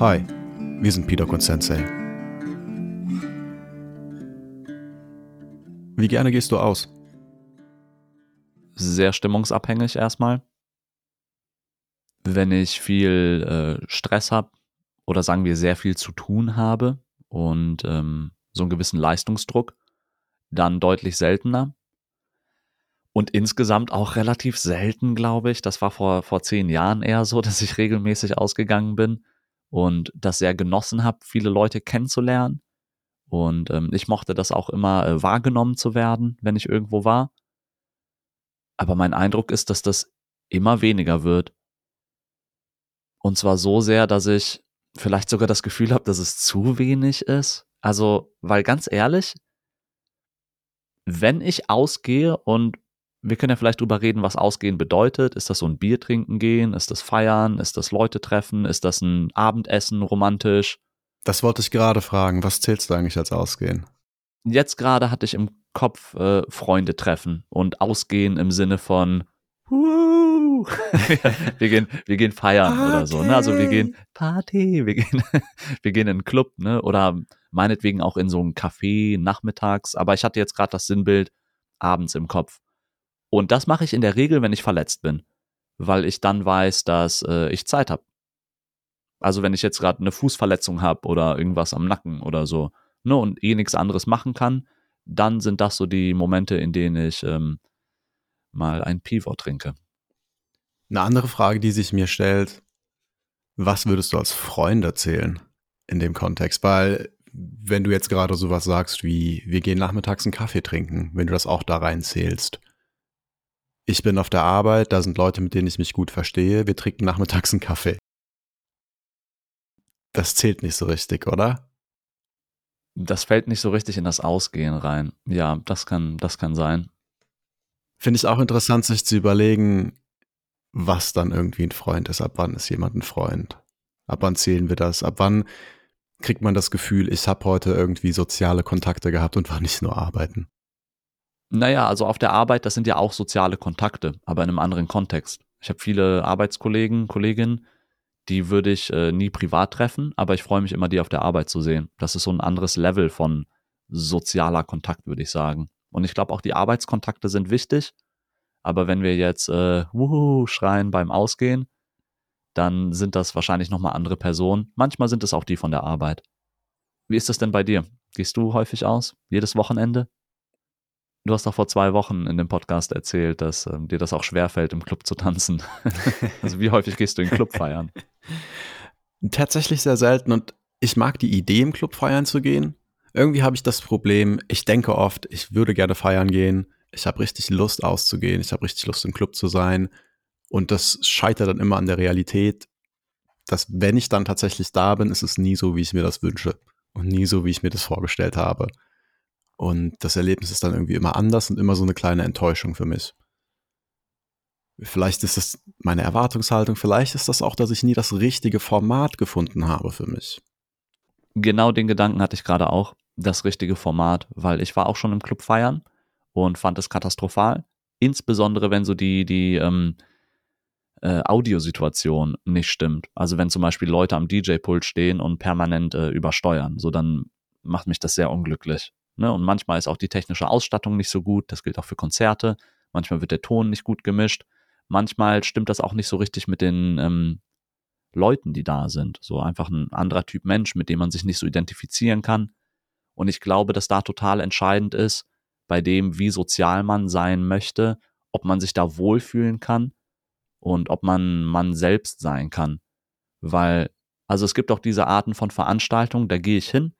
Hi, wir sind Peter und. Wie gerne gehst du aus? Sehr stimmungsabhängig erstmal. Wenn ich viel äh, Stress habe oder sagen wir sehr viel zu tun habe und ähm, so einen gewissen Leistungsdruck, dann deutlich seltener. Und insgesamt auch relativ selten, glaube ich. Das war vor, vor zehn Jahren eher so, dass ich regelmäßig ausgegangen bin und das sehr genossen habe, viele Leute kennenzulernen. Und ähm, ich mochte das auch immer äh, wahrgenommen zu werden, wenn ich irgendwo war. Aber mein Eindruck ist, dass das immer weniger wird. Und zwar so sehr, dass ich vielleicht sogar das Gefühl habe, dass es zu wenig ist. Also, weil ganz ehrlich, wenn ich ausgehe und wir können ja vielleicht drüber reden, was Ausgehen bedeutet. Ist das so ein Bier trinken gehen? Ist das Feiern? Ist das Leute treffen? Ist das ein Abendessen romantisch? Das wollte ich gerade fragen. Was zählst du eigentlich als Ausgehen? Jetzt gerade hatte ich im Kopf äh, Freunde treffen und Ausgehen im Sinne von wir gehen, wir gehen feiern Party. oder so. Ne? Also wir gehen Party, wir gehen, wir gehen in einen Club, ne? Oder meinetwegen auch in so ein Café nachmittags. Aber ich hatte jetzt gerade das Sinnbild abends im Kopf. Und das mache ich in der Regel, wenn ich verletzt bin, weil ich dann weiß, dass äh, ich Zeit habe. Also wenn ich jetzt gerade eine Fußverletzung habe oder irgendwas am Nacken oder so, ne, und eh nichts anderes machen kann, dann sind das so die Momente, in denen ich ähm, mal ein Pivot trinke. Eine andere Frage, die sich mir stellt, was würdest du als Freund erzählen in dem Kontext? Weil wenn du jetzt gerade sowas sagst wie, wir gehen nachmittags einen Kaffee trinken, wenn du das auch da reinzählst, ich bin auf der Arbeit, da sind Leute, mit denen ich mich gut verstehe, wir trinken nachmittags einen Kaffee. Das zählt nicht so richtig, oder? Das fällt nicht so richtig in das Ausgehen rein. Ja, das kann, das kann sein. Finde ich auch interessant, sich zu überlegen, was dann irgendwie ein Freund ist. Ab wann ist jemand ein Freund? Ab wann zählen wir das? Ab wann kriegt man das Gefühl, ich habe heute irgendwie soziale Kontakte gehabt und war nicht nur arbeiten? Naja, also auf der Arbeit, das sind ja auch soziale Kontakte, aber in einem anderen Kontext. Ich habe viele Arbeitskollegen, Kolleginnen, die würde ich äh, nie privat treffen, aber ich freue mich immer, die auf der Arbeit zu sehen. Das ist so ein anderes Level von sozialer Kontakt, würde ich sagen. Und ich glaube auch die Arbeitskontakte sind wichtig, aber wenn wir jetzt äh, wuhu schreien beim Ausgehen, dann sind das wahrscheinlich nochmal andere Personen. Manchmal sind es auch die von der Arbeit. Wie ist das denn bei dir? Gehst du häufig aus? Jedes Wochenende? Du hast doch vor zwei Wochen in dem Podcast erzählt, dass ähm, dir das auch schwerfällt, im Club zu tanzen. also wie häufig gehst du in den Club feiern? Tatsächlich sehr selten und ich mag die Idee, im Club feiern zu gehen. Irgendwie habe ich das Problem, ich denke oft, ich würde gerne feiern gehen. Ich habe richtig Lust auszugehen. Ich habe richtig Lust im Club zu sein. Und das scheitert dann immer an der Realität, dass wenn ich dann tatsächlich da bin, ist es nie so, wie ich mir das wünsche. Und nie so, wie ich mir das vorgestellt habe. Und das Erlebnis ist dann irgendwie immer anders und immer so eine kleine Enttäuschung für mich. Vielleicht ist das meine Erwartungshaltung, vielleicht ist das auch, dass ich nie das richtige Format gefunden habe für mich. Genau den Gedanken hatte ich gerade auch, das richtige Format, weil ich war auch schon im Club feiern und fand es katastrophal. Insbesondere wenn so die, die ähm, äh, Audiosituation nicht stimmt. Also wenn zum Beispiel Leute am DJ-Pult stehen und permanent äh, übersteuern, so dann macht mich das sehr unglücklich. Ne? Und manchmal ist auch die technische Ausstattung nicht so gut. Das gilt auch für Konzerte. Manchmal wird der Ton nicht gut gemischt. Manchmal stimmt das auch nicht so richtig mit den ähm, Leuten, die da sind. So einfach ein anderer Typ Mensch, mit dem man sich nicht so identifizieren kann. Und ich glaube, dass da total entscheidend ist, bei dem, wie sozial man sein möchte, ob man sich da wohlfühlen kann und ob man man selbst sein kann. Weil, also es gibt auch diese Arten von Veranstaltungen, da gehe ich hin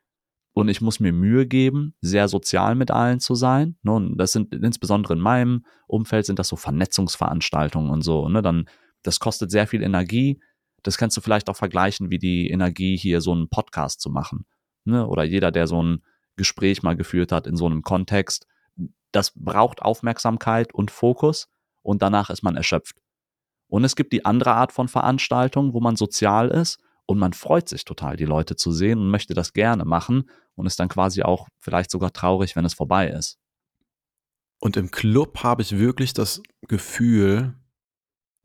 und ich muss mir Mühe geben, sehr sozial mit allen zu sein. Ne? Und das sind insbesondere in meinem Umfeld sind das so Vernetzungsveranstaltungen und so. Ne? Dann, das kostet sehr viel Energie. Das kannst du vielleicht auch vergleichen, wie die Energie hier so einen Podcast zu machen. Ne? Oder jeder, der so ein Gespräch mal geführt hat in so einem Kontext. Das braucht Aufmerksamkeit und Fokus und danach ist man erschöpft. Und es gibt die andere Art von Veranstaltung, wo man sozial ist und man freut sich total, die Leute zu sehen und möchte das gerne machen und ist dann quasi auch vielleicht sogar traurig, wenn es vorbei ist. Und im Club habe ich wirklich das Gefühl,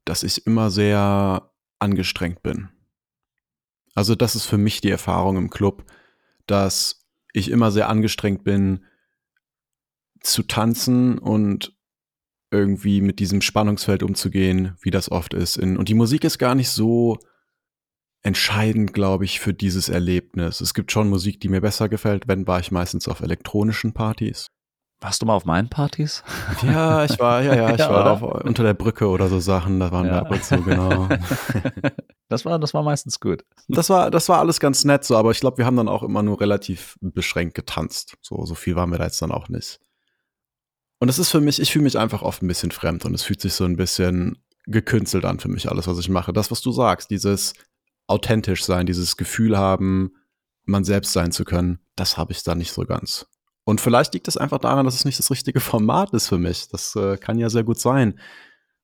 dass ich immer sehr angestrengt bin. Also das ist für mich die Erfahrung im Club, dass ich immer sehr angestrengt bin zu tanzen und irgendwie mit diesem Spannungsfeld umzugehen, wie das oft ist. Und die Musik ist gar nicht so entscheidend, glaube ich, für dieses Erlebnis. Es gibt schon Musik, die mir besser gefällt. Wenn war ich meistens auf elektronischen Partys. Warst du mal auf meinen Partys? Ja, ich war, ja, ja, ich ja, war auf, unter der Brücke oder so Sachen, da waren ja. wir ab und zu, genau. Das war, das war meistens gut. Das war, das war alles ganz nett so, aber ich glaube, wir haben dann auch immer nur relativ beschränkt getanzt. So, so viel waren wir da jetzt dann auch nicht. Und es ist für mich, ich fühle mich einfach oft ein bisschen fremd und es fühlt sich so ein bisschen gekünstelt an für mich, alles, was ich mache. Das, was du sagst, dieses authentisch sein, dieses Gefühl haben, man selbst sein zu können, das habe ich da nicht so ganz. Und vielleicht liegt es einfach daran, dass es nicht das richtige Format ist für mich. Das äh, kann ja sehr gut sein.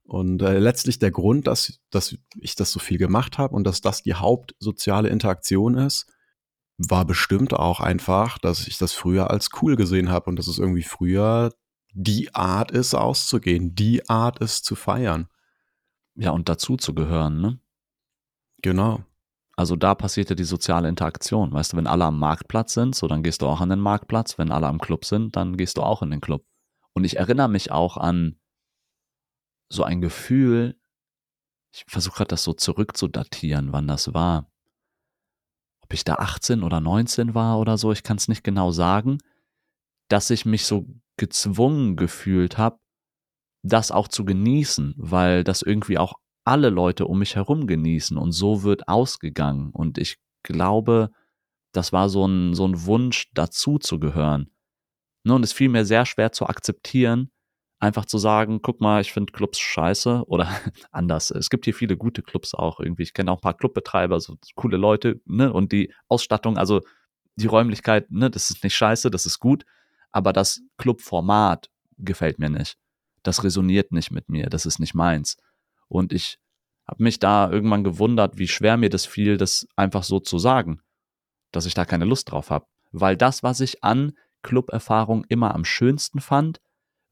Und äh, letztlich der Grund, dass, dass ich das so viel gemacht habe und dass das die hauptsoziale Interaktion ist, war bestimmt auch einfach, dass ich das früher als cool gesehen habe und dass es irgendwie früher die Art ist, auszugehen, die Art ist zu feiern. Ja, und dazu zu gehören, ne? Genau. Also da passiert ja die soziale Interaktion. Weißt du, wenn alle am Marktplatz sind, so dann gehst du auch an den Marktplatz. Wenn alle am Club sind, dann gehst du auch in den Club. Und ich erinnere mich auch an so ein Gefühl, ich versuche gerade das so zurückzudatieren, wann das war. Ob ich da 18 oder 19 war oder so, ich kann es nicht genau sagen, dass ich mich so gezwungen gefühlt habe, das auch zu genießen, weil das irgendwie auch alle Leute um mich herum genießen und so wird ausgegangen. Und ich glaube, das war so ein, so ein Wunsch, dazu zu gehören. Ne, und es fiel mir sehr schwer zu akzeptieren, einfach zu sagen, guck mal, ich finde Clubs scheiße oder anders. Es gibt hier viele gute Clubs auch irgendwie. Ich kenne auch ein paar Clubbetreiber, so coole Leute, ne? Und die Ausstattung, also die Räumlichkeit, ne, das ist nicht scheiße, das ist gut, aber das Clubformat gefällt mir nicht. Das resoniert nicht mit mir, das ist nicht meins. Und ich habe mich da irgendwann gewundert, wie schwer mir das fiel, das einfach so zu sagen, dass ich da keine Lust drauf habe. Weil das, was ich an Club-Erfahrung immer am schönsten fand,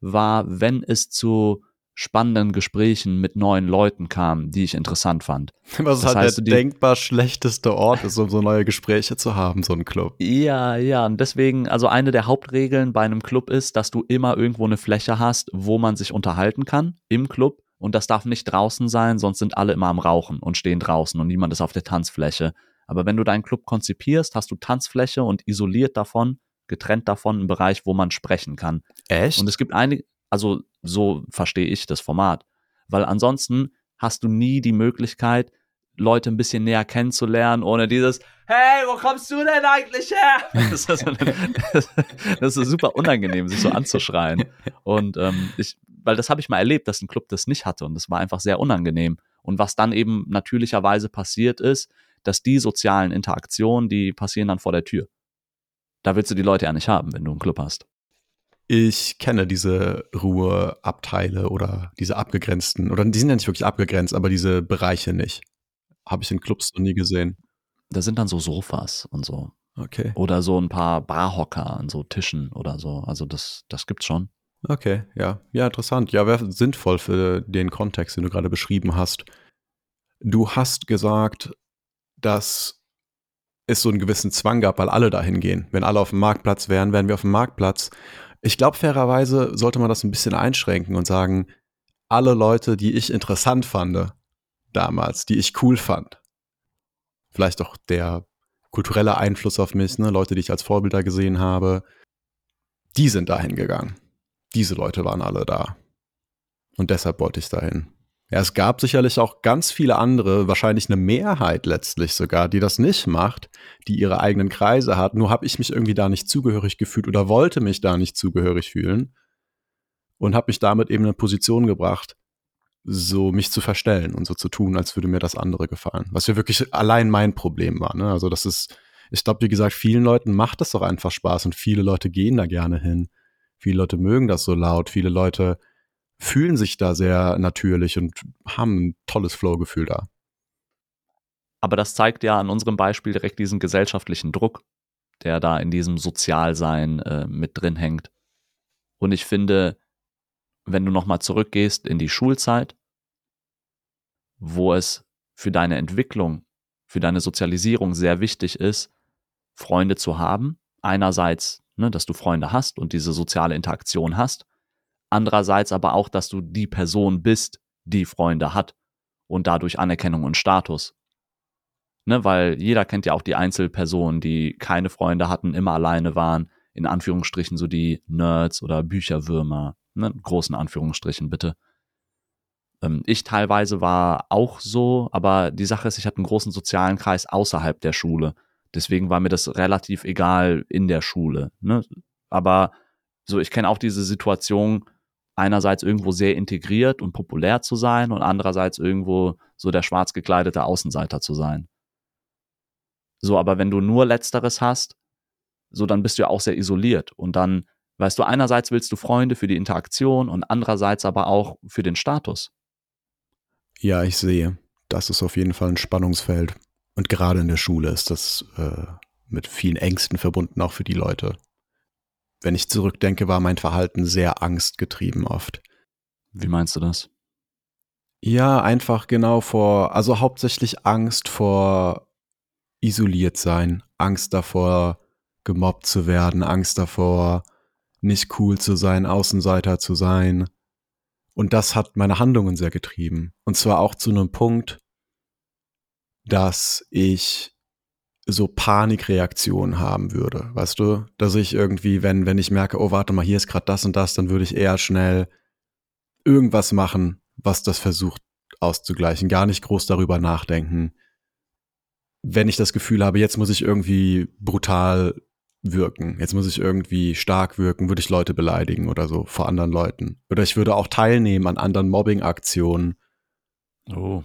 war, wenn es zu spannenden Gesprächen mit neuen Leuten kam, die ich interessant fand. Was das halt heißt, der denkbar schlechteste Ort ist, um so neue Gespräche zu haben, so ein Club. Ja, ja, und deswegen, also eine der Hauptregeln bei einem Club ist, dass du immer irgendwo eine Fläche hast, wo man sich unterhalten kann im Club und das darf nicht draußen sein, sonst sind alle immer am Rauchen und stehen draußen und niemand ist auf der Tanzfläche. Aber wenn du deinen Club konzipierst, hast du Tanzfläche und isoliert davon, getrennt davon einen Bereich, wo man sprechen kann. Echt? Und es gibt einige, also so verstehe ich das Format. Weil ansonsten hast du nie die Möglichkeit, Leute ein bisschen näher kennenzulernen, ohne dieses Hey, wo kommst du denn eigentlich her? Das ist, das ist super unangenehm, sich so anzuschreien. Und ähm, ich, weil das habe ich mal erlebt, dass ein Club das nicht hatte und das war einfach sehr unangenehm. Und was dann eben natürlicherweise passiert ist, dass die sozialen Interaktionen, die passieren dann vor der Tür. Da willst du die Leute ja nicht haben, wenn du einen Club hast. Ich kenne diese Ruheabteile oder diese abgegrenzten, oder die sind ja nicht wirklich abgegrenzt, aber diese Bereiche nicht. Habe ich in Clubs noch nie gesehen. Da sind dann so Sofas und so. Okay. Oder so ein paar Barhocker an so Tischen oder so. Also das, das gibt's schon. Okay, ja. Ja, interessant. Ja, wäre sinnvoll für den Kontext, den du gerade beschrieben hast. Du hast gesagt, dass es so einen gewissen Zwang gab, weil alle dahin gehen. Wenn alle auf dem Marktplatz wären, wären wir auf dem Marktplatz. Ich glaube, fairerweise sollte man das ein bisschen einschränken und sagen, alle Leute, die ich interessant fand damals, die ich cool fand, vielleicht auch der kulturelle Einfluss auf mich, ne, Leute, die ich als Vorbilder gesehen habe, die sind dahin gegangen diese Leute waren alle da. Und deshalb wollte ich dahin. Ja, es gab sicherlich auch ganz viele andere, wahrscheinlich eine Mehrheit letztlich sogar, die das nicht macht, die ihre eigenen Kreise hat. Nur habe ich mich irgendwie da nicht zugehörig gefühlt oder wollte mich da nicht zugehörig fühlen und habe mich damit eben in eine Position gebracht, so mich zu verstellen und so zu tun, als würde mir das andere gefallen. Was ja wirklich allein mein Problem war. Ne? Also das ist, ich glaube, wie gesagt, vielen Leuten macht das doch einfach Spaß und viele Leute gehen da gerne hin. Viele Leute mögen das so laut, viele Leute fühlen sich da sehr natürlich und haben ein tolles Flow-Gefühl da. Aber das zeigt ja an unserem Beispiel direkt diesen gesellschaftlichen Druck, der da in diesem Sozialsein äh, mit drin hängt. Und ich finde, wenn du nochmal zurückgehst in die Schulzeit, wo es für deine Entwicklung für deine Sozialisierung sehr wichtig ist, Freunde zu haben. Einerseits, ne, dass du Freunde hast und diese soziale Interaktion hast. Andererseits aber auch, dass du die Person bist, die Freunde hat und dadurch Anerkennung und Status. Ne, weil jeder kennt ja auch die Einzelpersonen, die keine Freunde hatten, immer alleine waren, in Anführungsstrichen so die Nerds oder Bücherwürmer, ne, großen Anführungsstrichen bitte. Ähm, ich teilweise war auch so, aber die Sache ist, ich hatte einen großen sozialen Kreis außerhalb der Schule. Deswegen war mir das relativ egal in der Schule. Ne? Aber so, ich kenne auch diese Situation, einerseits irgendwo sehr integriert und populär zu sein und andererseits irgendwo so der schwarz gekleidete Außenseiter zu sein. So, aber wenn du nur Letzteres hast, so dann bist du ja auch sehr isoliert und dann, weißt du, einerseits willst du Freunde für die Interaktion und andererseits aber auch für den Status. Ja, ich sehe. Das ist auf jeden Fall ein Spannungsfeld. Und gerade in der Schule ist das äh, mit vielen Ängsten verbunden, auch für die Leute. Wenn ich zurückdenke, war mein Verhalten sehr angstgetrieben oft. Wie meinst du das? Ja, einfach genau vor, also hauptsächlich Angst vor isoliert sein, Angst davor, gemobbt zu werden, Angst davor, nicht cool zu sein, Außenseiter zu sein, und das hat meine Handlungen sehr getrieben. Und zwar auch zu einem Punkt, dass ich so Panikreaktionen haben würde, weißt du? Dass ich irgendwie, wenn, wenn ich merke, oh, warte mal, hier ist gerade das und das, dann würde ich eher schnell irgendwas machen, was das versucht auszugleichen. Gar nicht groß darüber nachdenken. Wenn ich das Gefühl habe, jetzt muss ich irgendwie brutal wirken. Jetzt muss ich irgendwie stark wirken, würde ich Leute beleidigen oder so vor anderen Leuten. Oder ich würde auch teilnehmen an anderen Mobbing-Aktionen. Oh.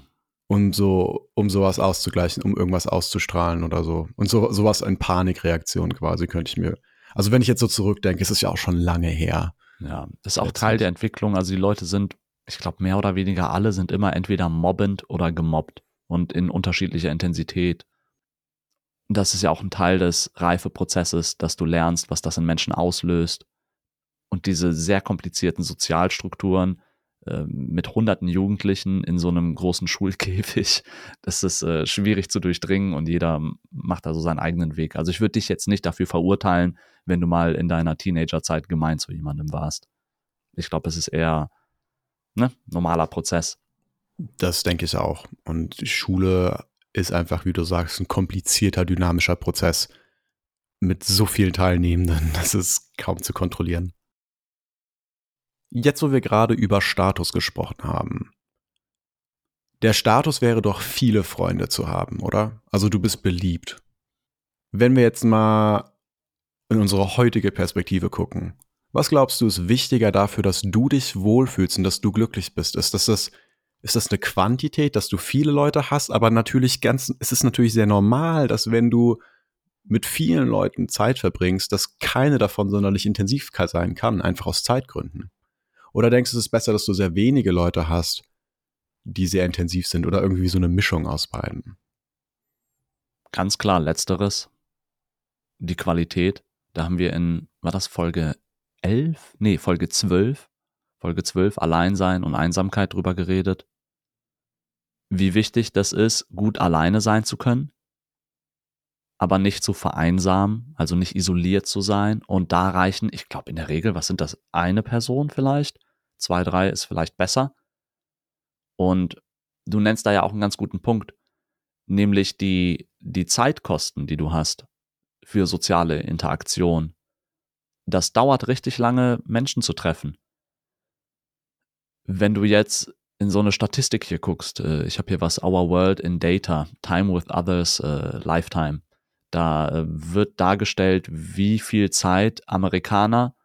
Um so, um sowas auszugleichen, um irgendwas auszustrahlen oder so. Und so, sowas in Panikreaktion quasi könnte ich mir. Also wenn ich jetzt so zurückdenke, ist es ja auch schon lange her. Ja, das ist auch Teil der Entwicklung. Also die Leute sind, ich glaube, mehr oder weniger alle sind immer entweder mobbend oder gemobbt und in unterschiedlicher Intensität das ist ja auch ein Teil des Reifeprozesses, dass du lernst, was das in Menschen auslöst. Und diese sehr komplizierten Sozialstrukturen mit hunderten Jugendlichen in so einem großen Schulkäfig, das ist äh, schwierig zu durchdringen und jeder macht da so seinen eigenen Weg. Also ich würde dich jetzt nicht dafür verurteilen, wenn du mal in deiner Teenagerzeit gemein zu jemandem warst. Ich glaube, es ist eher ne, normaler Prozess. Das denke ich auch. Und Schule ist einfach, wie du sagst, ein komplizierter, dynamischer Prozess mit so vielen Teilnehmenden, das ist kaum zu kontrollieren. Jetzt, wo wir gerade über Status gesprochen haben. Der Status wäre doch, viele Freunde zu haben, oder? Also du bist beliebt. Wenn wir jetzt mal in unsere heutige Perspektive gucken, was glaubst du ist wichtiger dafür, dass du dich wohlfühlst und dass du glücklich bist? Ist das das ist das eine Quantität, dass du viele Leute hast, aber natürlich ganz, es ist natürlich sehr normal, dass wenn du mit vielen Leuten Zeit verbringst, dass keine davon sonderlich intensiv sein kann, einfach aus Zeitgründen. Oder denkst du, es ist besser, dass du sehr wenige Leute hast, die sehr intensiv sind oder irgendwie so eine Mischung aus beiden? Ganz klar, letzteres. Die Qualität. Da haben wir in, war das Folge 11? Nee, Folge 12. Folge 12, Alleinsein und Einsamkeit drüber geredet wie wichtig das ist, gut alleine sein zu können, aber nicht zu vereinsamen, also nicht isoliert zu sein. Und da reichen, ich glaube in der Regel, was sind das, eine Person vielleicht? Zwei, drei ist vielleicht besser. Und du nennst da ja auch einen ganz guten Punkt, nämlich die, die Zeitkosten, die du hast für soziale Interaktion. Das dauert richtig lange, Menschen zu treffen. Wenn du jetzt in so eine Statistik hier guckst, äh, ich habe hier was Our World in Data, Time with Others, äh, Lifetime, da äh, wird dargestellt, wie viel Zeit Amerikaner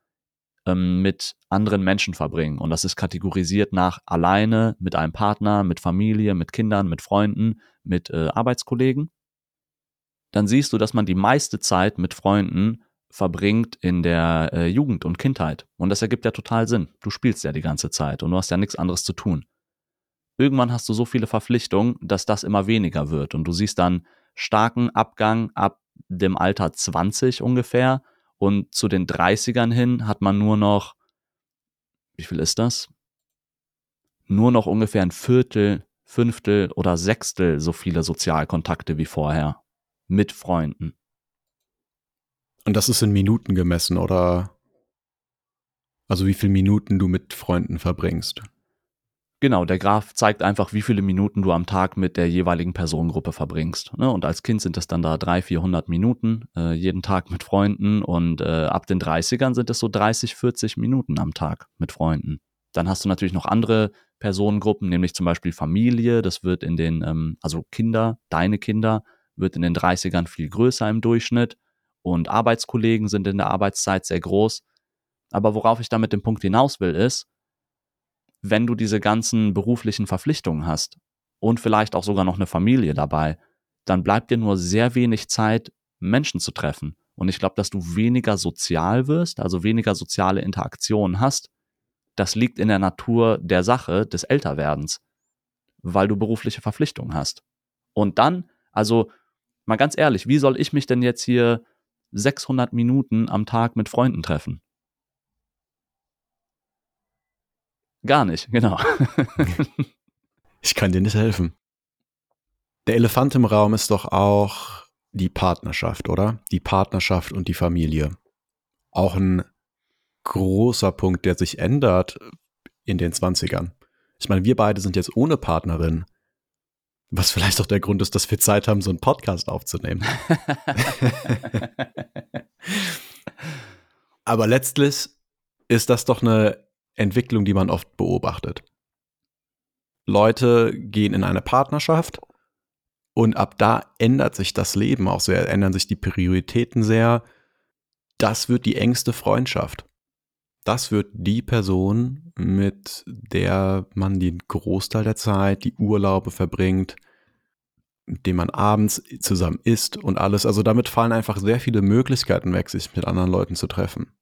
ähm, mit anderen Menschen verbringen. Und das ist kategorisiert nach alleine, mit einem Partner, mit Familie, mit Kindern, mit Freunden, mit äh, Arbeitskollegen. Dann siehst du, dass man die meiste Zeit mit Freunden verbringt in der äh, Jugend und Kindheit. Und das ergibt ja total Sinn. Du spielst ja die ganze Zeit und du hast ja nichts anderes zu tun irgendwann hast du so viele Verpflichtungen, dass das immer weniger wird. Und du siehst dann starken Abgang ab dem Alter 20 ungefähr. Und zu den 30ern hin hat man nur noch, wie viel ist das? Nur noch ungefähr ein Viertel Fünftel oder Sechstel so viele Sozialkontakte wie vorher. Mit Freunden. Und das ist in Minuten gemessen, oder? Also wie viele Minuten du mit Freunden verbringst. Genau, der Graph zeigt einfach, wie viele Minuten du am Tag mit der jeweiligen Personengruppe verbringst. Ne? Und als Kind sind es dann da 300, 400 Minuten, äh, jeden Tag mit Freunden. Und äh, ab den 30ern sind es so 30, 40 Minuten am Tag mit Freunden. Dann hast du natürlich noch andere Personengruppen, nämlich zum Beispiel Familie. Das wird in den, ähm, also Kinder, deine Kinder, wird in den 30ern viel größer im Durchschnitt. Und Arbeitskollegen sind in der Arbeitszeit sehr groß. Aber worauf ich da mit dem Punkt hinaus will, ist, wenn du diese ganzen beruflichen Verpflichtungen hast und vielleicht auch sogar noch eine Familie dabei, dann bleibt dir nur sehr wenig Zeit, Menschen zu treffen. Und ich glaube, dass du weniger sozial wirst, also weniger soziale Interaktionen hast. Das liegt in der Natur der Sache des Älterwerdens, weil du berufliche Verpflichtungen hast. Und dann, also mal ganz ehrlich, wie soll ich mich denn jetzt hier 600 Minuten am Tag mit Freunden treffen? Gar nicht, genau. ich kann dir nicht helfen. Der Elefant im Raum ist doch auch die Partnerschaft, oder? Die Partnerschaft und die Familie. Auch ein großer Punkt, der sich ändert in den 20ern. Ich meine, wir beide sind jetzt ohne Partnerin. Was vielleicht auch der Grund ist, dass wir Zeit haben, so einen Podcast aufzunehmen. Aber letztlich ist das doch eine Entwicklung, die man oft beobachtet. Leute gehen in eine Partnerschaft und ab da ändert sich das Leben auch sehr, ändern sich die Prioritäten sehr. Das wird die engste Freundschaft. Das wird die Person, mit der man den Großteil der Zeit, die Urlaube verbringt, mit dem man abends zusammen isst und alles. Also damit fallen einfach sehr viele Möglichkeiten weg, sich mit anderen Leuten zu treffen.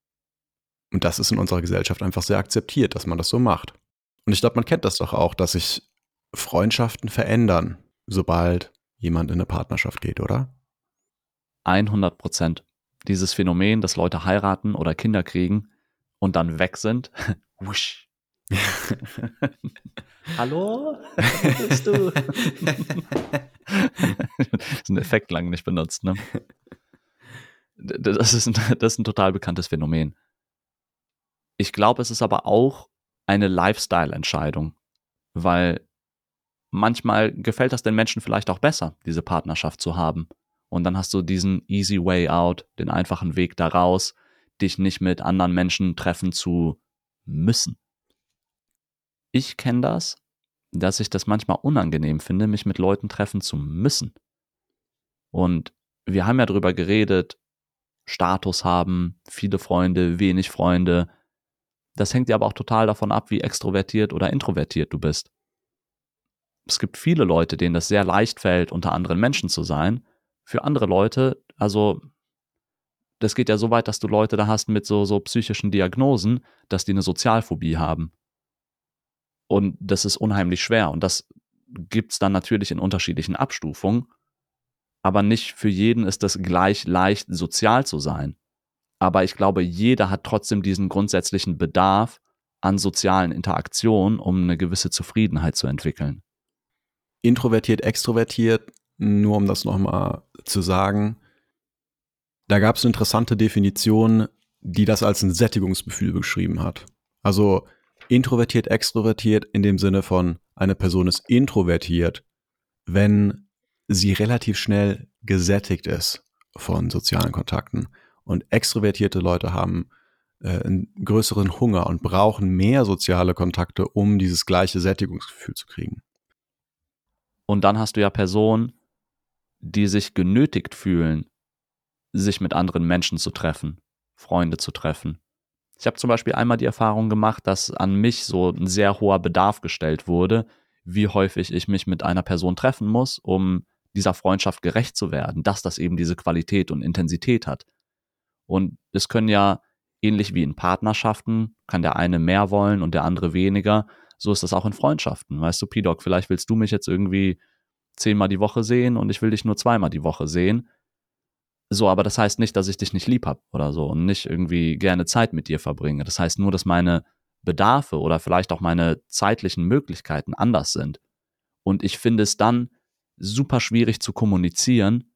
Und das ist in unserer Gesellschaft einfach sehr akzeptiert, dass man das so macht. Und ich glaube, man kennt das doch auch, dass sich Freundschaften verändern, sobald jemand in eine Partnerschaft geht, oder? 100 Prozent. Dieses Phänomen, dass Leute heiraten oder Kinder kriegen und dann weg sind. Wusch. Hallo? Wo bist du? das ist ein Effekt lang nicht benutzt, ne? Das ist, ein, das ist ein total bekanntes Phänomen. Ich glaube, es ist aber auch eine Lifestyle-Entscheidung, weil manchmal gefällt das den Menschen vielleicht auch besser, diese Partnerschaft zu haben. Und dann hast du diesen easy way out, den einfachen Weg daraus, dich nicht mit anderen Menschen treffen zu müssen. Ich kenne das, dass ich das manchmal unangenehm finde, mich mit Leuten treffen zu müssen. Und wir haben ja darüber geredet, Status haben, viele Freunde, wenig Freunde, das hängt ja aber auch total davon ab, wie extrovertiert oder introvertiert du bist. Es gibt viele Leute, denen das sehr leicht fällt, unter anderen Menschen zu sein. Für andere Leute, also das geht ja so weit, dass du Leute da hast mit so, so psychischen Diagnosen, dass die eine Sozialphobie haben. Und das ist unheimlich schwer. Und das gibt es dann natürlich in unterschiedlichen Abstufungen. Aber nicht für jeden ist das gleich leicht, sozial zu sein. Aber ich glaube, jeder hat trotzdem diesen grundsätzlichen Bedarf an sozialen Interaktionen, um eine gewisse Zufriedenheit zu entwickeln. Introvertiert, extrovertiert, nur um das nochmal zu sagen, da gab es eine interessante Definition, die das als ein Sättigungsgefühl beschrieben hat. Also introvertiert, extrovertiert in dem Sinne von, eine Person ist introvertiert, wenn sie relativ schnell gesättigt ist von sozialen Kontakten. Und extrovertierte Leute haben äh, einen größeren Hunger und brauchen mehr soziale Kontakte, um dieses gleiche Sättigungsgefühl zu kriegen. Und dann hast du ja Personen, die sich genötigt fühlen, sich mit anderen Menschen zu treffen, Freunde zu treffen. Ich habe zum Beispiel einmal die Erfahrung gemacht, dass an mich so ein sehr hoher Bedarf gestellt wurde, wie häufig ich mich mit einer Person treffen muss, um dieser Freundschaft gerecht zu werden, dass das eben diese Qualität und Intensität hat. Und es können ja ähnlich wie in Partnerschaften, kann der eine mehr wollen und der andere weniger. So ist das auch in Freundschaften. Weißt du, P-Doc, vielleicht willst du mich jetzt irgendwie zehnmal die Woche sehen und ich will dich nur zweimal die Woche sehen. So, aber das heißt nicht, dass ich dich nicht lieb habe oder so und nicht irgendwie gerne Zeit mit dir verbringe. Das heißt nur, dass meine Bedarfe oder vielleicht auch meine zeitlichen Möglichkeiten anders sind. Und ich finde es dann super schwierig zu kommunizieren,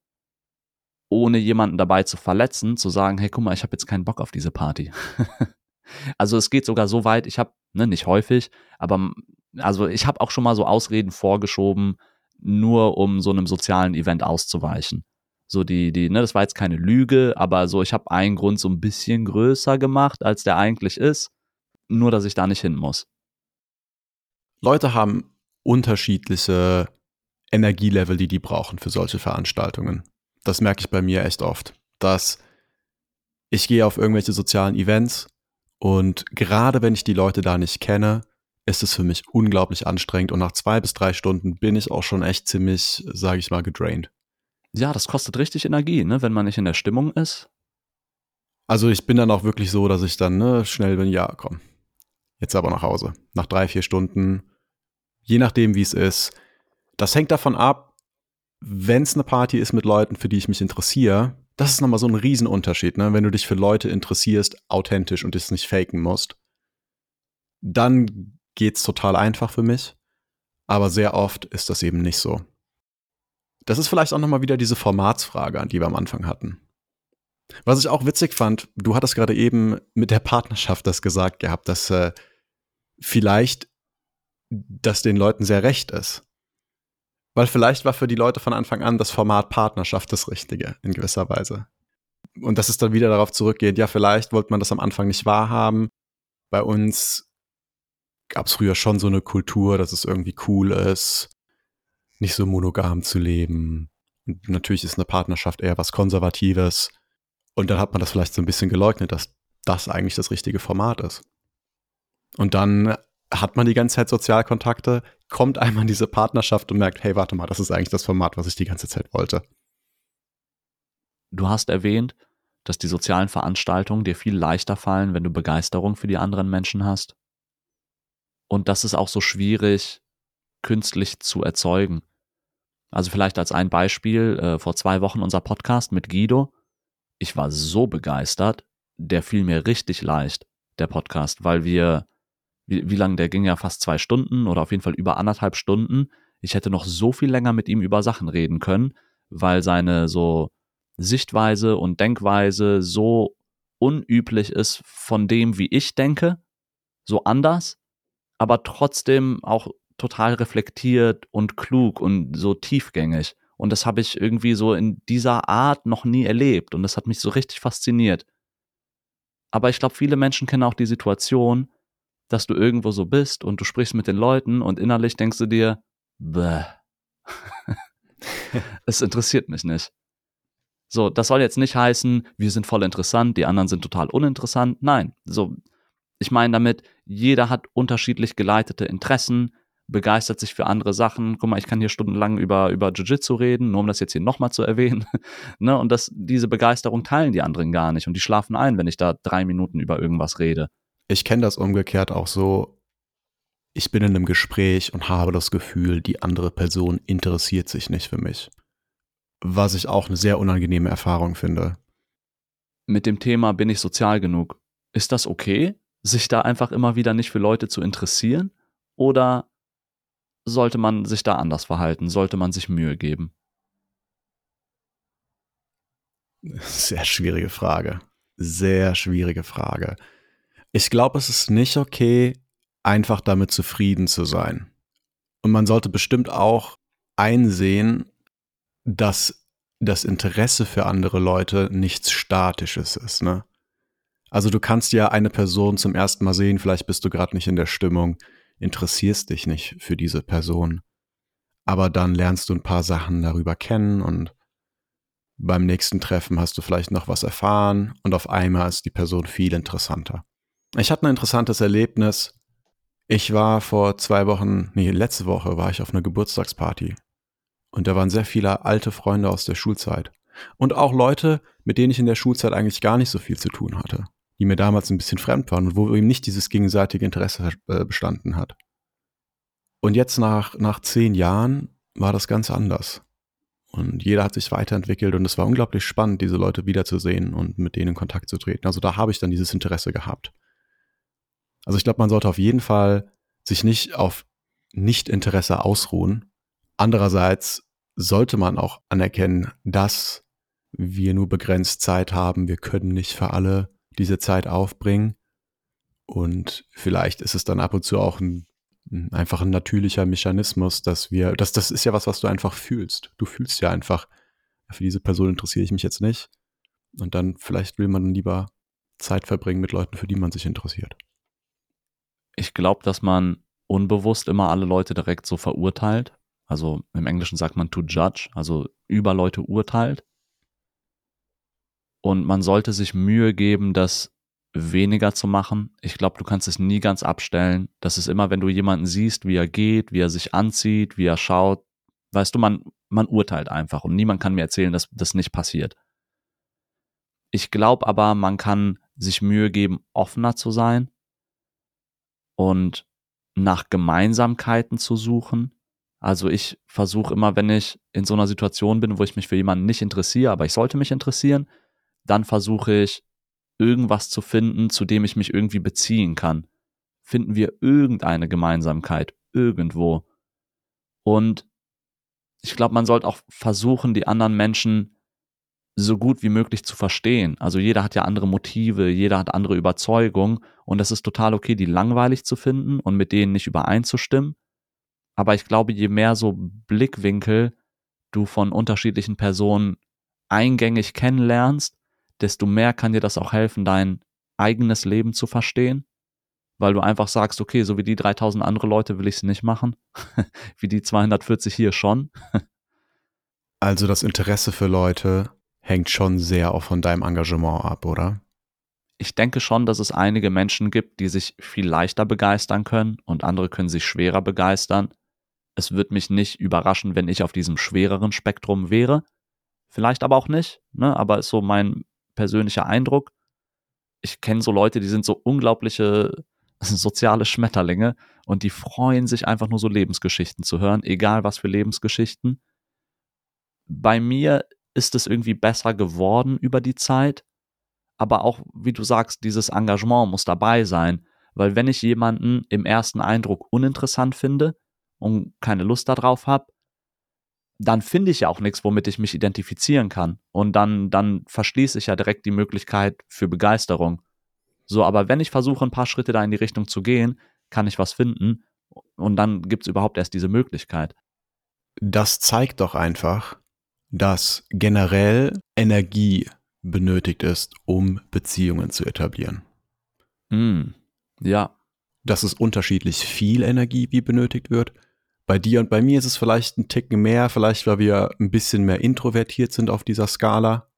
ohne jemanden dabei zu verletzen, zu sagen, hey, guck mal, ich habe jetzt keinen Bock auf diese Party. also es geht sogar so weit, ich habe, ne, nicht häufig, aber also ich habe auch schon mal so Ausreden vorgeschoben, nur um so einem sozialen Event auszuweichen. So die, die, ne, das war jetzt keine Lüge, aber so, ich habe einen Grund so ein bisschen größer gemacht, als der eigentlich ist, nur dass ich da nicht hin muss. Leute haben unterschiedliche Energielevel, die die brauchen für solche Veranstaltungen. Das merke ich bei mir echt oft, dass ich gehe auf irgendwelche sozialen Events und gerade wenn ich die Leute da nicht kenne, ist es für mich unglaublich anstrengend und nach zwei bis drei Stunden bin ich auch schon echt ziemlich, sage ich mal, gedraint. Ja, das kostet richtig Energie, ne, wenn man nicht in der Stimmung ist. Also ich bin dann auch wirklich so, dass ich dann ne, schnell bin, ja, komm, jetzt aber nach Hause. Nach drei, vier Stunden, je nachdem, wie es ist. Das hängt davon ab, wenn es eine Party ist mit Leuten, für die ich mich interessiere, das ist nochmal so ein Riesenunterschied, ne? Wenn du dich für Leute interessierst, authentisch und es nicht faken musst, dann geht's total einfach für mich. Aber sehr oft ist das eben nicht so. Das ist vielleicht auch nochmal wieder diese Formatsfrage, an die wir am Anfang hatten. Was ich auch witzig fand, du hattest gerade eben mit der Partnerschaft das gesagt gehabt, dass äh, vielleicht das den Leuten sehr recht ist. Weil vielleicht war für die Leute von Anfang an das Format Partnerschaft das Richtige in gewisser Weise. Und dass es dann wieder darauf zurückgeht, ja, vielleicht wollte man das am Anfang nicht wahrhaben. Bei uns gab es früher schon so eine Kultur, dass es irgendwie cool ist, nicht so monogam zu leben. Und natürlich ist eine Partnerschaft eher was Konservatives. Und dann hat man das vielleicht so ein bisschen geleugnet, dass das eigentlich das richtige Format ist. Und dann hat man die ganze Zeit Sozialkontakte, kommt einmal in diese Partnerschaft und merkt, hey, warte mal, das ist eigentlich das Format, was ich die ganze Zeit wollte. Du hast erwähnt, dass die sozialen Veranstaltungen dir viel leichter fallen, wenn du Begeisterung für die anderen Menschen hast. Und das ist auch so schwierig, künstlich zu erzeugen. Also vielleicht als ein Beispiel, äh, vor zwei Wochen unser Podcast mit Guido. Ich war so begeistert, der fiel mir richtig leicht, der Podcast, weil wir wie, wie lange, der ging ja fast zwei Stunden oder auf jeden Fall über anderthalb Stunden. Ich hätte noch so viel länger mit ihm über Sachen reden können, weil seine so Sichtweise und Denkweise so unüblich ist von dem, wie ich denke, so anders, aber trotzdem auch total reflektiert und klug und so tiefgängig. Und das habe ich irgendwie so in dieser Art noch nie erlebt und das hat mich so richtig fasziniert. Aber ich glaube, viele Menschen kennen auch die Situation, dass du irgendwo so bist und du sprichst mit den Leuten und innerlich denkst du dir, bäh. es interessiert mich nicht. So, das soll jetzt nicht heißen, wir sind voll interessant, die anderen sind total uninteressant. Nein, so, ich meine damit, jeder hat unterschiedlich geleitete Interessen, begeistert sich für andere Sachen. Guck mal, ich kann hier stundenlang über, über Jiu-Jitsu reden, nur um das jetzt hier nochmal zu erwähnen. ne? Und das, diese Begeisterung teilen die anderen gar nicht und die schlafen ein, wenn ich da drei Minuten über irgendwas rede ich kenne das umgekehrt auch so. Ich bin in einem Gespräch und habe das Gefühl, die andere Person interessiert sich nicht für mich. Was ich auch eine sehr unangenehme Erfahrung finde. Mit dem Thema bin ich sozial genug. Ist das okay, sich da einfach immer wieder nicht für Leute zu interessieren? Oder sollte man sich da anders verhalten? Sollte man sich Mühe geben? Sehr schwierige Frage. Sehr schwierige Frage. Ich glaube, es ist nicht okay, einfach damit zufrieden zu sein. Und man sollte bestimmt auch einsehen, dass das Interesse für andere Leute nichts Statisches ist. Ne? Also du kannst ja eine Person zum ersten Mal sehen, vielleicht bist du gerade nicht in der Stimmung, interessierst dich nicht für diese Person. Aber dann lernst du ein paar Sachen darüber kennen und beim nächsten Treffen hast du vielleicht noch was erfahren und auf einmal ist die Person viel interessanter. Ich hatte ein interessantes Erlebnis. Ich war vor zwei Wochen, nee, letzte Woche war ich auf einer Geburtstagsparty. Und da waren sehr viele alte Freunde aus der Schulzeit. Und auch Leute, mit denen ich in der Schulzeit eigentlich gar nicht so viel zu tun hatte. Die mir damals ein bisschen fremd waren und wo eben nicht dieses gegenseitige Interesse äh, bestanden hat. Und jetzt nach, nach zehn Jahren war das ganz anders. Und jeder hat sich weiterentwickelt und es war unglaublich spannend, diese Leute wiederzusehen und mit denen in Kontakt zu treten. Also da habe ich dann dieses Interesse gehabt. Also ich glaube, man sollte auf jeden Fall sich nicht auf Nichtinteresse ausruhen, Andererseits sollte man auch anerkennen, dass wir nur begrenzt Zeit haben. Wir können nicht für alle diese Zeit aufbringen. Und vielleicht ist es dann ab und zu auch ein, einfach ein natürlicher Mechanismus, dass wir, das, das ist ja was, was du einfach fühlst. Du fühlst ja einfach, für diese Person interessiere ich mich jetzt nicht. Und dann vielleicht will man lieber Zeit verbringen mit Leuten, für die man sich interessiert. Ich glaube, dass man unbewusst immer alle Leute direkt so verurteilt. Also im Englischen sagt man to judge, also über Leute urteilt. Und man sollte sich Mühe geben, das weniger zu machen. Ich glaube, du kannst es nie ganz abstellen. Das ist immer, wenn du jemanden siehst, wie er geht, wie er sich anzieht, wie er schaut. Weißt du, man, man urteilt einfach und niemand kann mir erzählen, dass das nicht passiert. Ich glaube aber, man kann sich Mühe geben, offener zu sein und nach Gemeinsamkeiten zu suchen. Also ich versuche immer, wenn ich in so einer Situation bin, wo ich mich für jemanden nicht interessiere, aber ich sollte mich interessieren, dann versuche ich irgendwas zu finden, zu dem ich mich irgendwie beziehen kann. Finden wir irgendeine Gemeinsamkeit irgendwo. Und ich glaube, man sollte auch versuchen, die anderen Menschen so gut wie möglich zu verstehen. Also jeder hat ja andere Motive, jeder hat andere Überzeugungen und es ist total okay, die langweilig zu finden und mit denen nicht übereinzustimmen. Aber ich glaube, je mehr so Blickwinkel du von unterschiedlichen Personen eingängig kennenlernst, desto mehr kann dir das auch helfen, dein eigenes Leben zu verstehen, weil du einfach sagst, okay, so wie die 3000 andere Leute will ich es nicht machen, wie die 240 hier schon. also das Interesse für Leute hängt schon sehr auch von deinem Engagement ab, oder? Ich denke schon, dass es einige Menschen gibt, die sich viel leichter begeistern können und andere können sich schwerer begeistern. Es wird mich nicht überraschen, wenn ich auf diesem schwereren Spektrum wäre. Vielleicht aber auch nicht, ne? aber ist so mein persönlicher Eindruck. Ich kenne so Leute, die sind so unglaubliche soziale Schmetterlinge und die freuen sich einfach nur so Lebensgeschichten zu hören, egal was für Lebensgeschichten. Bei mir ist es irgendwie besser geworden über die Zeit, aber auch, wie du sagst, dieses Engagement muss dabei sein, weil wenn ich jemanden im ersten Eindruck uninteressant finde und keine Lust darauf habe, dann finde ich ja auch nichts, womit ich mich identifizieren kann. Und dann, dann verschließe ich ja direkt die Möglichkeit für Begeisterung. So, aber wenn ich versuche, ein paar Schritte da in die Richtung zu gehen, kann ich was finden. Und dann gibt es überhaupt erst diese Möglichkeit. Das zeigt doch einfach, dass generell Energie benötigt ist, um Beziehungen zu etablieren. Mm, ja. Dass es unterschiedlich viel Energie, wie benötigt wird, bei dir und bei mir ist es vielleicht ein Ticken mehr, vielleicht weil wir ein bisschen mehr introvertiert sind auf dieser Skala.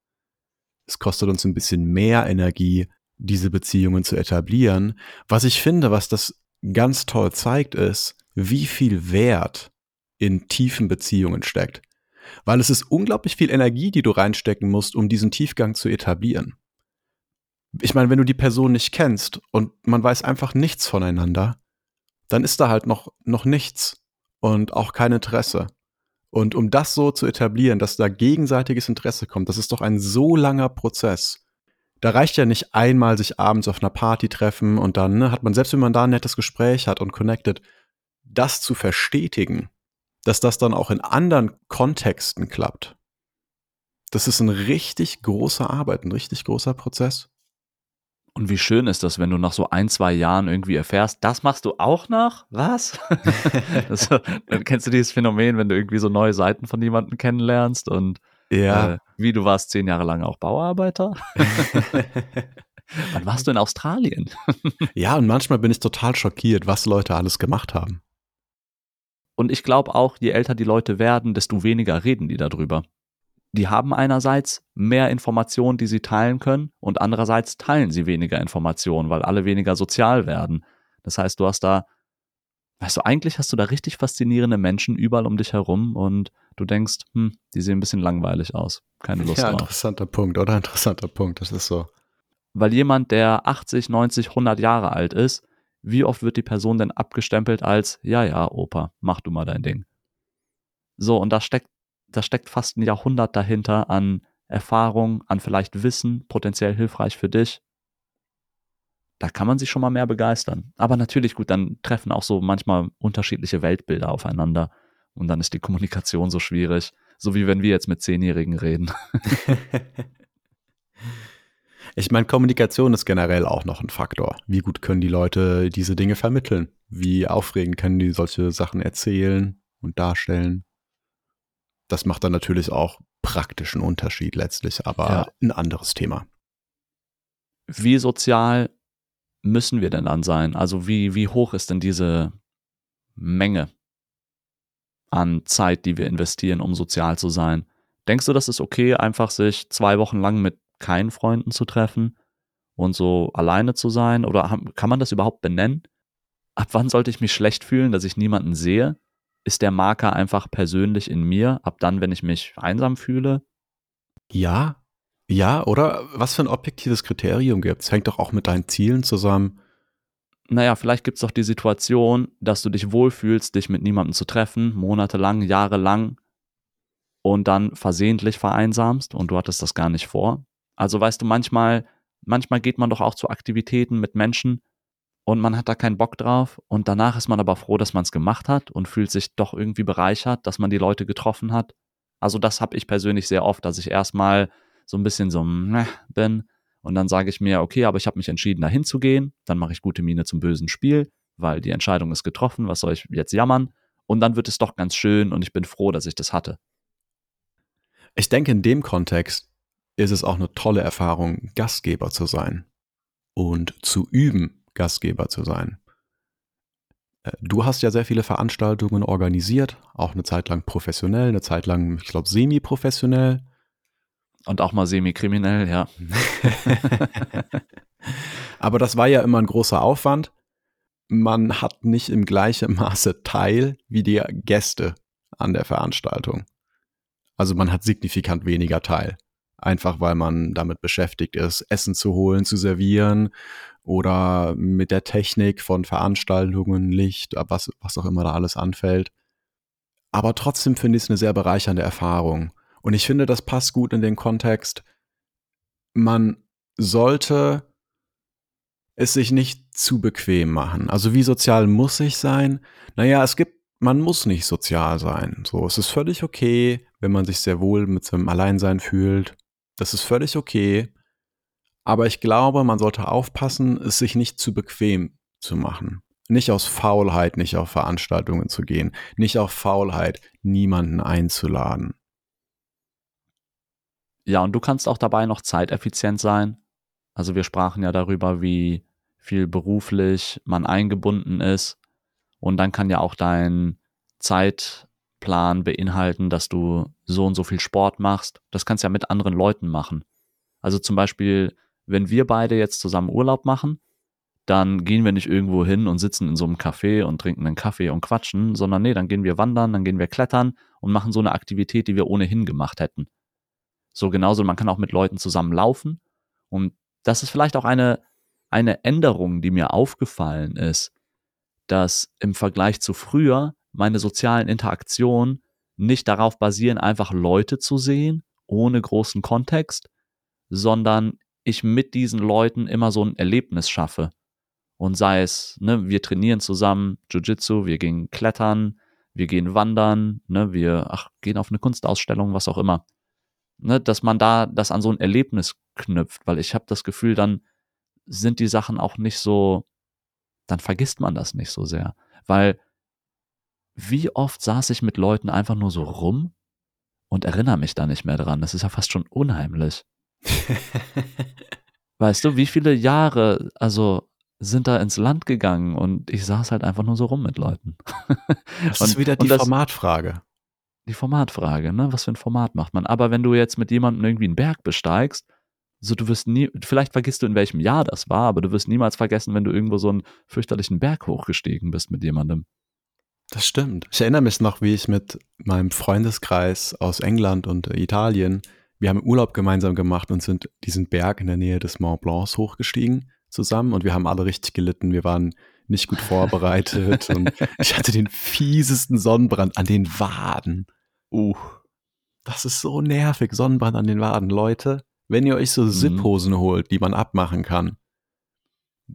Es kostet uns ein bisschen mehr Energie, diese Beziehungen zu etablieren. Was ich finde, was das ganz toll zeigt, ist, wie viel Wert in tiefen Beziehungen steckt. Weil es ist unglaublich viel Energie, die du reinstecken musst, um diesen Tiefgang zu etablieren. Ich meine, wenn du die Person nicht kennst und man weiß einfach nichts voneinander, dann ist da halt noch, noch nichts und auch kein Interesse. Und um das so zu etablieren, dass da gegenseitiges Interesse kommt, das ist doch ein so langer Prozess. Da reicht ja nicht einmal sich abends auf einer Party treffen und dann ne, hat man, selbst wenn man da ein nettes Gespräch hat und connected, das zu verstetigen, dass das dann auch in anderen Kontexten klappt. Das ist ein richtig großer Arbeit, ein richtig großer Prozess. Und wie schön ist das, wenn du nach so ein, zwei Jahren irgendwie erfährst, das machst du auch noch? Was? das, dann kennst du dieses Phänomen, wenn du irgendwie so neue Seiten von jemandem kennenlernst und ja. Äh, wie du warst zehn Jahre lang auch Bauarbeiter. Wann warst du in Australien? ja, und manchmal bin ich total schockiert, was Leute alles gemacht haben. Und ich glaube auch, je älter die Leute werden, desto weniger reden die darüber die haben einerseits mehr Informationen, die sie teilen können und andererseits teilen sie weniger Informationen, weil alle weniger sozial werden. Das heißt, du hast da, weißt du, eigentlich hast du da richtig faszinierende Menschen überall um dich herum und du denkst, hm, die sehen ein bisschen langweilig aus. Keine Lust ja, drauf. interessanter Punkt, oder? Interessanter Punkt, das ist so. Weil jemand, der 80, 90, 100 Jahre alt ist, wie oft wird die Person denn abgestempelt als, ja, ja, Opa, mach du mal dein Ding. So, und da steckt da steckt fast ein Jahrhundert dahinter an Erfahrung, an vielleicht Wissen, potenziell hilfreich für dich. Da kann man sich schon mal mehr begeistern. Aber natürlich gut, dann treffen auch so manchmal unterschiedliche Weltbilder aufeinander. Und dann ist die Kommunikation so schwierig. So wie wenn wir jetzt mit Zehnjährigen reden. ich meine, Kommunikation ist generell auch noch ein Faktor. Wie gut können die Leute diese Dinge vermitteln? Wie aufregend können die solche Sachen erzählen und darstellen? Das macht dann natürlich auch praktischen Unterschied letztlich, aber ja. ein anderes Thema. Wie sozial müssen wir denn dann sein? Also wie, wie hoch ist denn diese Menge an Zeit, die wir investieren, um sozial zu sein? Denkst du, das ist okay, einfach sich zwei Wochen lang mit keinen Freunden zu treffen und so alleine zu sein? Oder kann man das überhaupt benennen? Ab wann sollte ich mich schlecht fühlen, dass ich niemanden sehe? Ist der Marker einfach persönlich in mir? Ab dann, wenn ich mich einsam fühle? Ja, ja, oder was für ein objektives Kriterium gibt es? Hängt doch auch mit deinen Zielen zusammen. Naja, vielleicht gibt es doch die Situation, dass du dich wohlfühlst, dich mit niemandem zu treffen, monatelang, jahrelang und dann versehentlich vereinsamst und du hattest das gar nicht vor. Also weißt du, manchmal, manchmal geht man doch auch zu Aktivitäten mit Menschen und man hat da keinen Bock drauf und danach ist man aber froh, dass man es gemacht hat und fühlt sich doch irgendwie bereichert, dass man die Leute getroffen hat. Also das habe ich persönlich sehr oft, dass ich erstmal so ein bisschen so bin und dann sage ich mir, okay, aber ich habe mich entschieden, da hinzugehen, dann mache ich gute Miene zum bösen Spiel, weil die Entscheidung ist getroffen, was soll ich jetzt jammern? Und dann wird es doch ganz schön und ich bin froh, dass ich das hatte. Ich denke, in dem Kontext ist es auch eine tolle Erfahrung, Gastgeber zu sein und zu üben, Gastgeber zu sein. Äh, du hast ja sehr viele Veranstaltungen organisiert, auch eine Zeit lang professionell, eine Zeit lang, ich glaube, semi-professionell. Und auch mal semi-kriminell, ja. Aber das war ja immer ein großer Aufwand. Man hat nicht im gleichen Maße Teil wie die Gäste an der Veranstaltung. Also man hat signifikant weniger Teil. Einfach weil man damit beschäftigt ist, Essen zu holen, zu servieren oder mit der Technik von Veranstaltungen, Licht, was, was auch immer da alles anfällt. Aber trotzdem finde ich es eine sehr bereichernde Erfahrung. Und ich finde, das passt gut in den Kontext. Man sollte es sich nicht zu bequem machen. Also wie sozial muss ich sein? Naja, es gibt, man muss nicht sozial sein. So, es ist völlig okay, wenn man sich sehr wohl mit seinem Alleinsein fühlt. Das ist völlig okay. Aber ich glaube, man sollte aufpassen, es sich nicht zu bequem zu machen. Nicht aus Faulheit nicht auf Veranstaltungen zu gehen. Nicht auf Faulheit, niemanden einzuladen. Ja, und du kannst auch dabei noch zeiteffizient sein. Also wir sprachen ja darüber, wie viel beruflich man eingebunden ist. Und dann kann ja auch dein Zeitplan beinhalten, dass du so und so viel Sport machst. Das kannst du ja mit anderen Leuten machen. Also zum Beispiel, wenn wir beide jetzt zusammen Urlaub machen, dann gehen wir nicht irgendwo hin und sitzen in so einem Café und trinken einen Kaffee und quatschen, sondern nee, dann gehen wir wandern, dann gehen wir klettern und machen so eine Aktivität, die wir ohnehin gemacht hätten. So genauso, man kann auch mit Leuten zusammen laufen. Und das ist vielleicht auch eine, eine Änderung, die mir aufgefallen ist, dass im Vergleich zu früher meine sozialen Interaktionen nicht darauf basieren, einfach Leute zu sehen, ohne großen Kontext, sondern ich mit diesen Leuten immer so ein Erlebnis schaffe. Und sei es, ne, wir trainieren zusammen Jiu-Jitsu, wir gehen klettern, wir gehen wandern, ne, wir ach, gehen auf eine Kunstausstellung, was auch immer ne, dass man da das an so ein Erlebnis knüpft, weil ich habe das Gefühl, dann sind die Sachen auch nicht so, dann vergisst man das nicht so sehr, weil wie oft saß ich mit Leuten einfach nur so rum und erinnere mich da nicht mehr dran. Das ist ja fast schon unheimlich. weißt du, wie viele Jahre, also sind da ins Land gegangen und ich saß halt einfach nur so rum mit Leuten. das und, ist wieder die das, Formatfrage die Formatfrage, ne? Was für ein Format macht man? Aber wenn du jetzt mit jemandem irgendwie einen Berg besteigst, so du wirst nie, vielleicht vergisst du in welchem Jahr das war, aber du wirst niemals vergessen, wenn du irgendwo so einen fürchterlichen Berg hochgestiegen bist mit jemandem. Das stimmt. Ich erinnere mich noch, wie ich mit meinem Freundeskreis aus England und Italien, wir haben Urlaub gemeinsam gemacht und sind diesen Berg in der Nähe des Mont Blancs hochgestiegen zusammen und wir haben alle richtig gelitten. Wir waren nicht gut vorbereitet und ich hatte den fiesesten Sonnenbrand an den Waden. Uh, das ist so nervig, Sonnenbrand an den Waden. Leute, wenn ihr euch so mhm. Sipphosen holt, die man abmachen kann,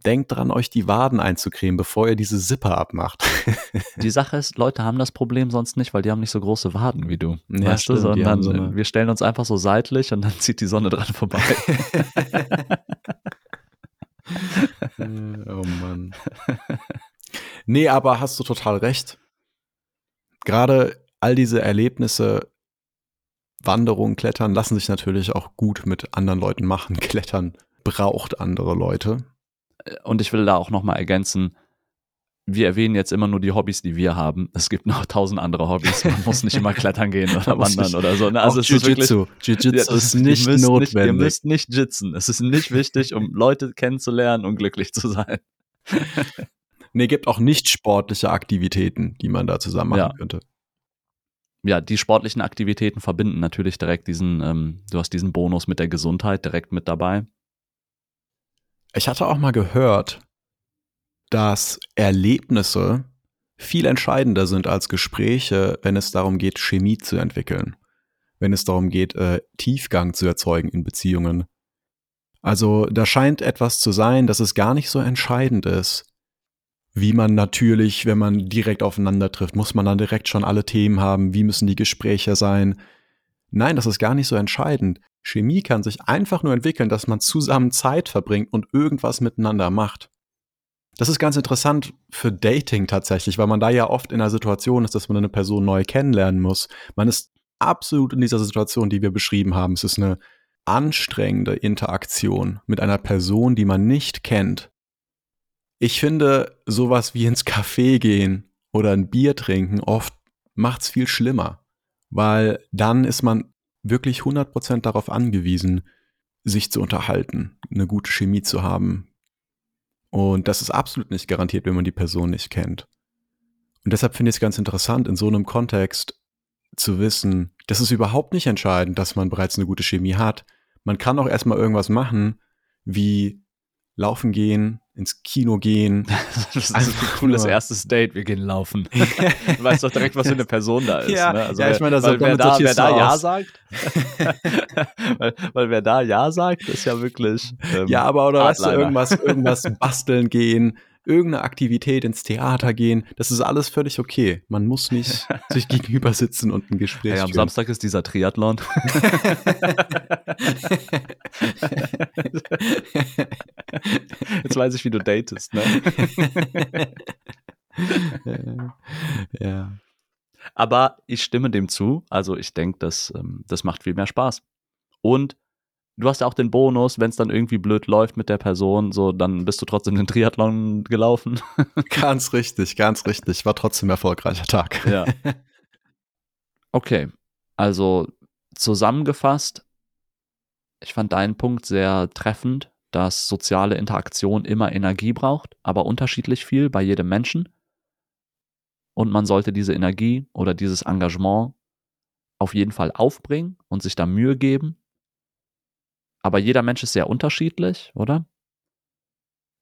denkt dran, euch die Waden einzucremen, bevor ihr diese Zipper abmacht. Die Sache ist, Leute haben das Problem sonst nicht, weil die haben nicht so große Waden wie du. Ja, weißt stimmt, du, sondern so eine- wir stellen uns einfach so seitlich und dann zieht die Sonne dran vorbei. oh Mann. Nee, aber hast du total recht. Gerade all diese Erlebnisse, Wanderungen, Klettern, lassen sich natürlich auch gut mit anderen Leuten machen. Klettern braucht andere Leute. Und ich will da auch nochmal ergänzen, wir erwähnen jetzt immer nur die Hobbys, die wir haben. Es gibt noch tausend andere Hobbys. Man muss nicht immer klettern gehen oder wandern oder so. Ne? Also es ist wirklich, Jiu-Jitsu. Jiu-Jitsu Ja, ist ihr nicht müsst notwendig. Nicht, ihr müsst nicht jitzen. Es ist nicht wichtig, um Leute kennenzulernen und glücklich zu sein. nee, gibt auch nicht sportliche Aktivitäten, die man da zusammen machen Ja. könnte. Ja, die sportlichen Aktivitäten verbinden natürlich direkt diesen, ähm, du hast diesen Bonus mit der Gesundheit direkt mit dabei. Ich hatte auch mal gehört, dass Erlebnisse viel entscheidender sind als Gespräche, wenn es darum geht, Chemie zu entwickeln, wenn es darum geht, äh, Tiefgang zu erzeugen in Beziehungen. Also da scheint etwas zu sein, dass es gar nicht so entscheidend ist, wie man natürlich, wenn man direkt aufeinander trifft, muss man dann direkt schon alle Themen haben, wie müssen die Gespräche sein. Nein, das ist gar nicht so entscheidend. Chemie kann sich einfach nur entwickeln, dass man zusammen Zeit verbringt und irgendwas miteinander macht. Das ist ganz interessant für Dating tatsächlich, weil man da ja oft in einer Situation ist, dass man eine Person neu kennenlernen muss. Man ist absolut in dieser Situation, die wir beschrieben haben. Es ist eine anstrengende Interaktion mit einer Person, die man nicht kennt. Ich finde, sowas wie ins Café gehen oder ein Bier trinken oft macht's viel schlimmer, weil dann ist man wirklich 100% darauf angewiesen, sich zu unterhalten, eine gute Chemie zu haben. Und das ist absolut nicht garantiert, wenn man die Person nicht kennt. Und deshalb finde ich es ganz interessant, in so einem Kontext zu wissen, das ist überhaupt nicht entscheidend, dass man bereits eine gute Chemie hat. Man kann auch erstmal irgendwas machen, wie laufen gehen, ins Kino gehen. Das ist ein cooles nur- erstes Date. Wir gehen laufen. Du weißt doch direkt, was für eine Person da ist. Ja, ne? also ja, wer, ich meine, weil wer da, wer da Ja aus. sagt, weil, weil wer da Ja sagt, ist ja wirklich. Ähm, Ja, aber oder weißt du, irgendwas, irgendwas basteln gehen, irgendeine Aktivität ins Theater gehen, das ist alles völlig okay. Man muss nicht sich gegenüber sitzen und ein Gespräch Hey, am führen. Samstag ist dieser Triathlon. Jetzt weiß ich, wie du datest, ne? ja. Aber ich stimme dem zu. Also ich denke, das, ähm, das macht viel mehr Spaß. Und du hast ja auch den Bonus, wenn es dann irgendwie blöd läuft mit der Person, so dann bist du trotzdem den Triathlon gelaufen. Ganz richtig, ganz richtig. War trotzdem ein erfolgreicher Tag. Ja. Okay, also zusammengefasst, ich fand deinen Punkt sehr treffend, dass soziale Interaktion immer Energie braucht, aber unterschiedlich viel bei jedem Menschen. Und man sollte diese Energie oder dieses Engagement auf jeden Fall aufbringen und sich da Mühe geben. Aber jeder Mensch ist sehr unterschiedlich, oder?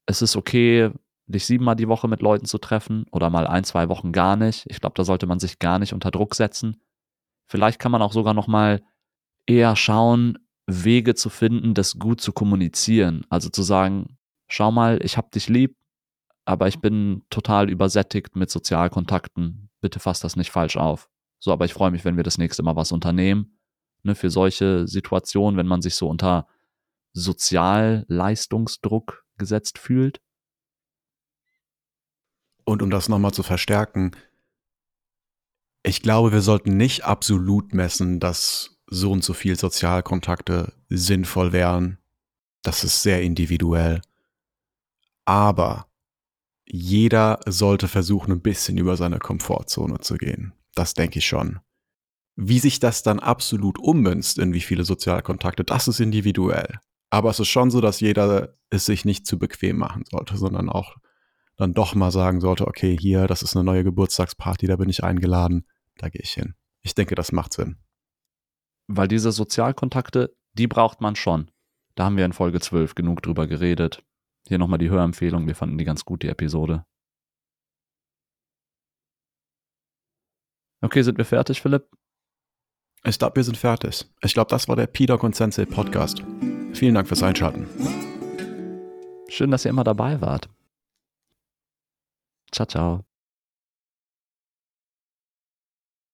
Es ist okay, dich siebenmal die Woche mit Leuten zu treffen oder mal ein, zwei Wochen gar nicht. Ich glaube, da sollte man sich gar nicht unter Druck setzen. Vielleicht kann man auch sogar noch mal eher schauen, Wege zu finden, das gut zu kommunizieren. Also zu sagen, schau mal, ich hab dich lieb, aber ich bin total übersättigt mit Sozialkontakten. Bitte fass das nicht falsch auf. So, aber ich freue mich, wenn wir das nächste Mal was unternehmen. Ne, für solche Situationen, wenn man sich so unter Sozialleistungsdruck gesetzt fühlt. Und um das nochmal zu verstärken, ich glaube, wir sollten nicht absolut messen, dass so und so viel Sozialkontakte sinnvoll wären. Das ist sehr individuell. Aber jeder sollte versuchen, ein bisschen über seine Komfortzone zu gehen. Das denke ich schon. Wie sich das dann absolut ummünzt in wie viele Sozialkontakte, das ist individuell. Aber es ist schon so, dass jeder es sich nicht zu bequem machen sollte, sondern auch dann doch mal sagen sollte, okay, hier, das ist eine neue Geburtstagsparty, da bin ich eingeladen, da gehe ich hin. Ich denke, das macht Sinn. Weil diese Sozialkontakte, die braucht man schon. Da haben wir in Folge 12 genug drüber geredet. Hier nochmal die Hörempfehlung, wir fanden die ganz gut, die Episode. Okay, sind wir fertig, Philipp? Ich glaube, wir sind fertig. Ich glaube, das war der und Sensei Podcast. Vielen Dank fürs Einschalten. Schön, dass ihr immer dabei wart. Ciao, ciao.